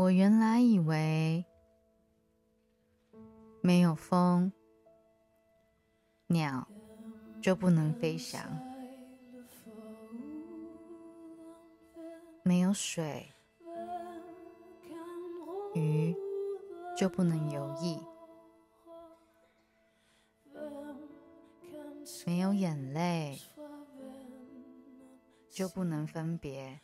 我原来以为没有风，鸟就不能飞翔；没有水，鱼就不能游弋；没有眼泪，就不能分别。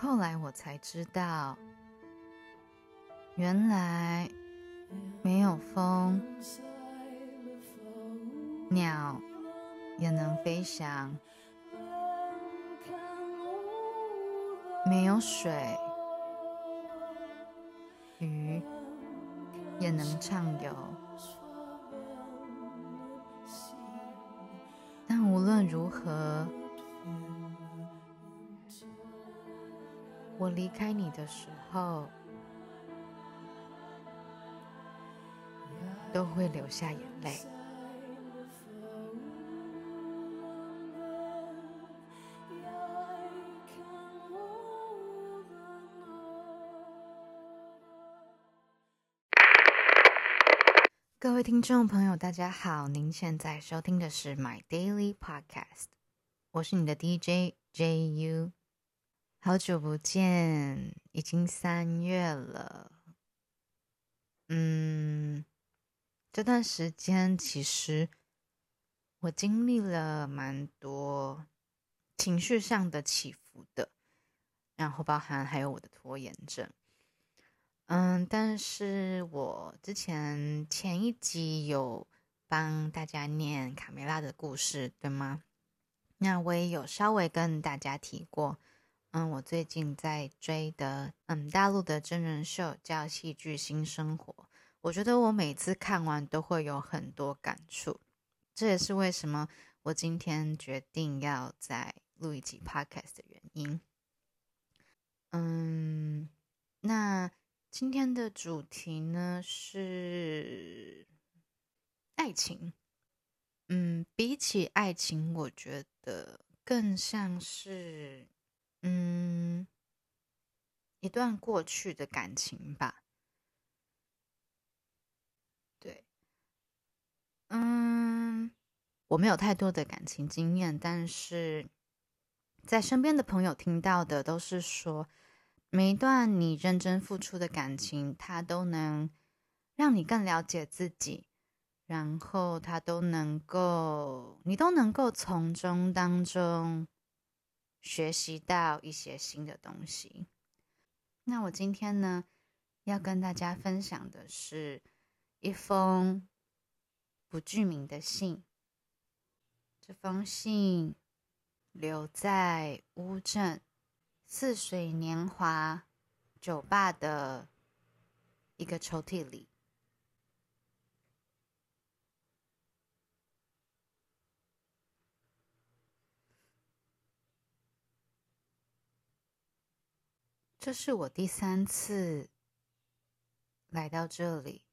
后来我才知道，原来没有风，鸟也能飞翔；没有水，鱼也能畅游。但无论如何，我离开你的时候，都会流下眼泪。各位听众朋友，大家好，您现在收听的是 My Daily Podcast，我是你的 DJ JU。好久不见，已经三月了。嗯，这段时间其实我经历了蛮多情绪上的起伏的，然后包含还有我的拖延症。嗯，但是我之前前一集有帮大家念卡梅拉的故事，对吗？那我也有稍微跟大家提过。嗯，我最近在追的，嗯，大陆的真人秀叫《戏剧新生活》。我觉得我每次看完都会有很多感触，这也是为什么我今天决定要再录一集 podcast 的原因。嗯，那今天的主题呢是爱情。嗯，比起爱情，我觉得更像是。嗯，一段过去的感情吧。对，嗯，我没有太多的感情经验，但是在身边的朋友听到的都是说，每一段你认真付出的感情，它都能让你更了解自己，然后它都能够，你都能够从中当中。学习到一些新的东西。那我今天呢，要跟大家分享的是一封不具名的信。这封信留在乌镇似水年华酒吧的一个抽屉里。这是我第三次来到这里，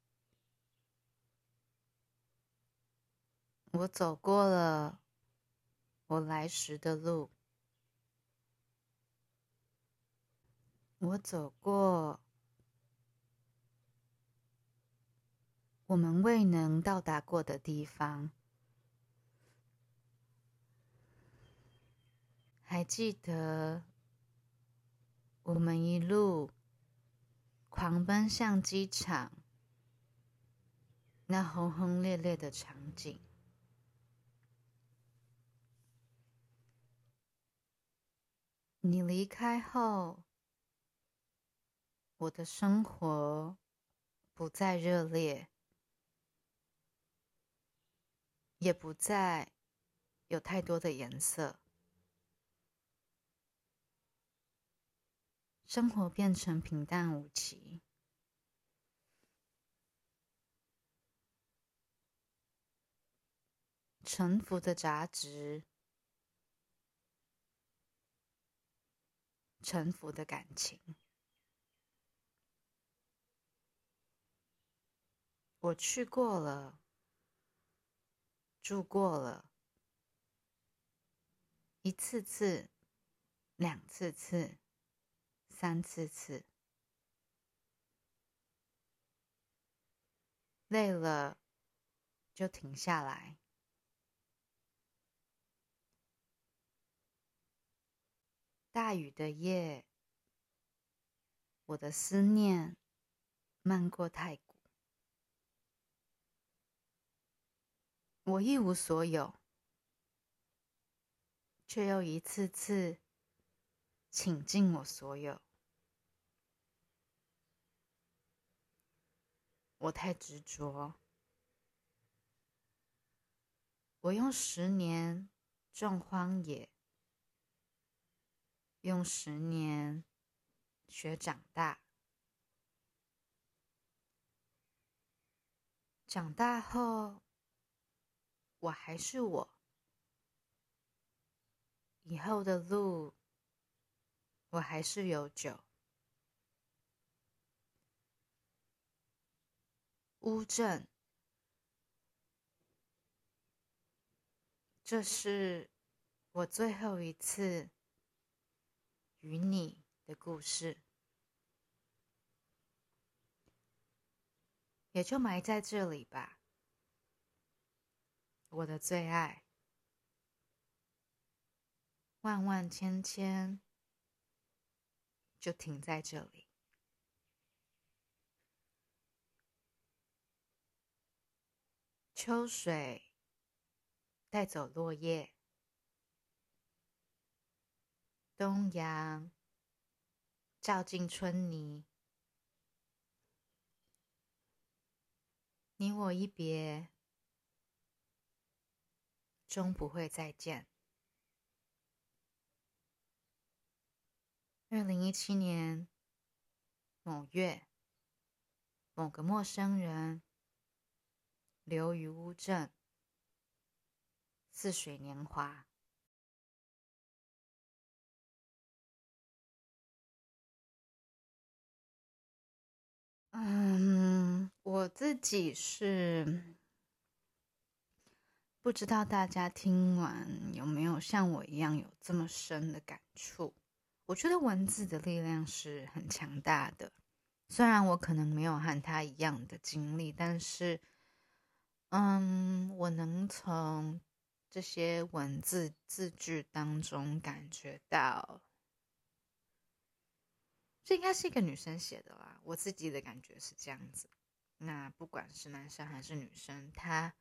我走过了我来时的路，我走过我们未能到达过的地方，还记得。我们一路狂奔向机场，那轰轰烈烈的场景。你离开后，我的生活不再热烈，也不再有太多的颜色。生活变成平淡无奇，沉浮的杂质，沉浮的感情。我去过了，住过了，一次次两次次、三次次，累了就停下来。大雨的夜，我的思念漫过太古，我一无所有，却又一次次倾尽我所有。我太执着，我用十年种荒野。用十年学长大，长大后我还是我，以后的路我还是有酒。乌镇，这是我最后一次。与你的故事，也就埋在这里吧。我的最爱，万万千千，就停在这里。秋水带走落叶。东阳照进春泥，你我一别，终不会再见。二零一七年某月，某个陌生人流于乌镇，似水年华。嗯，我自己是不知道大家听完有没有像我一样有这么深的感触。我觉得文字的力量是很强大的，虽然我可能没有和他一样的经历，但是，嗯，我能从这些文字字句当中感觉到。这应该是一个女生写的啦，我自己的感觉是这样子。那不管是男生还是女生，他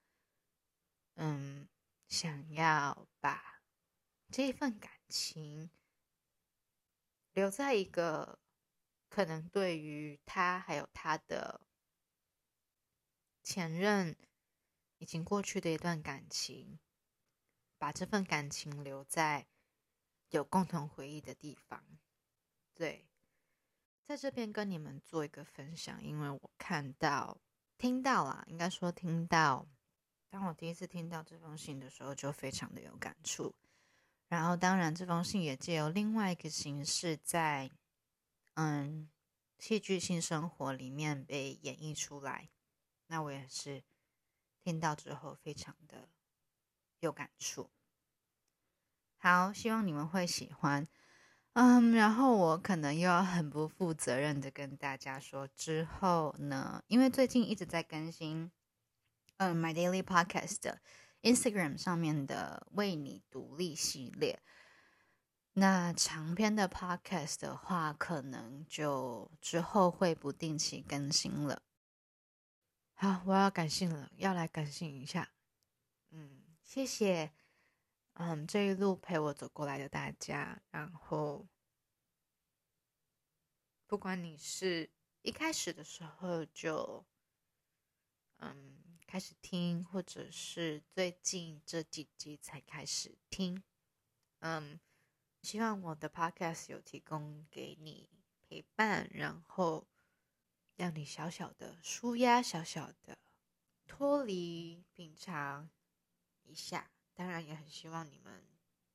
嗯想要把这份感情留在一个可能对于他还有他的前任已经过去的一段感情，把这份感情留在有共同回忆的地方，对。在这边跟你们做一个分享，因为我看到、听到啦，应该说听到。当我第一次听到这封信的时候，就非常的有感触。然后，当然这封信也借由另外一个形式，在嗯戏剧性生活里面被演绎出来。那我也是听到之后，非常的有感触。好，希望你们会喜欢。嗯，然后我可能又要很不负责任的跟大家说，之后呢，因为最近一直在更新，嗯，My Daily Podcast 的 Instagram 上面的为你独立系列，那长篇的 Podcast 的话，可能就之后会不定期更新了。好，我要感性了，要来感性一下。嗯，谢谢。嗯，这一路陪我走过来的大家，然后不管你是一开始的时候就嗯开始听，或者是最近这几集才开始听，嗯，希望我的 podcast 有提供给你陪伴，然后让你小小的舒压，小小的脱离平常一下。当然也很希望你们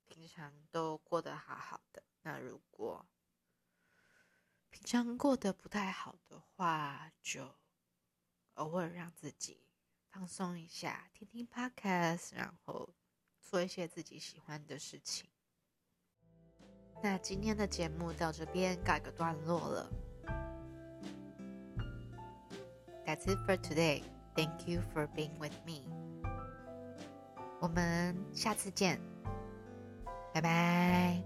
平常都过得好好的。那如果平常过得不太好的话，就偶尔让自己放松一下，听听 podcast，然后做一些自己喜欢的事情。那今天的节目到这边告个段落了。That's it for today. Thank you for being with me. 我们下次见，拜拜。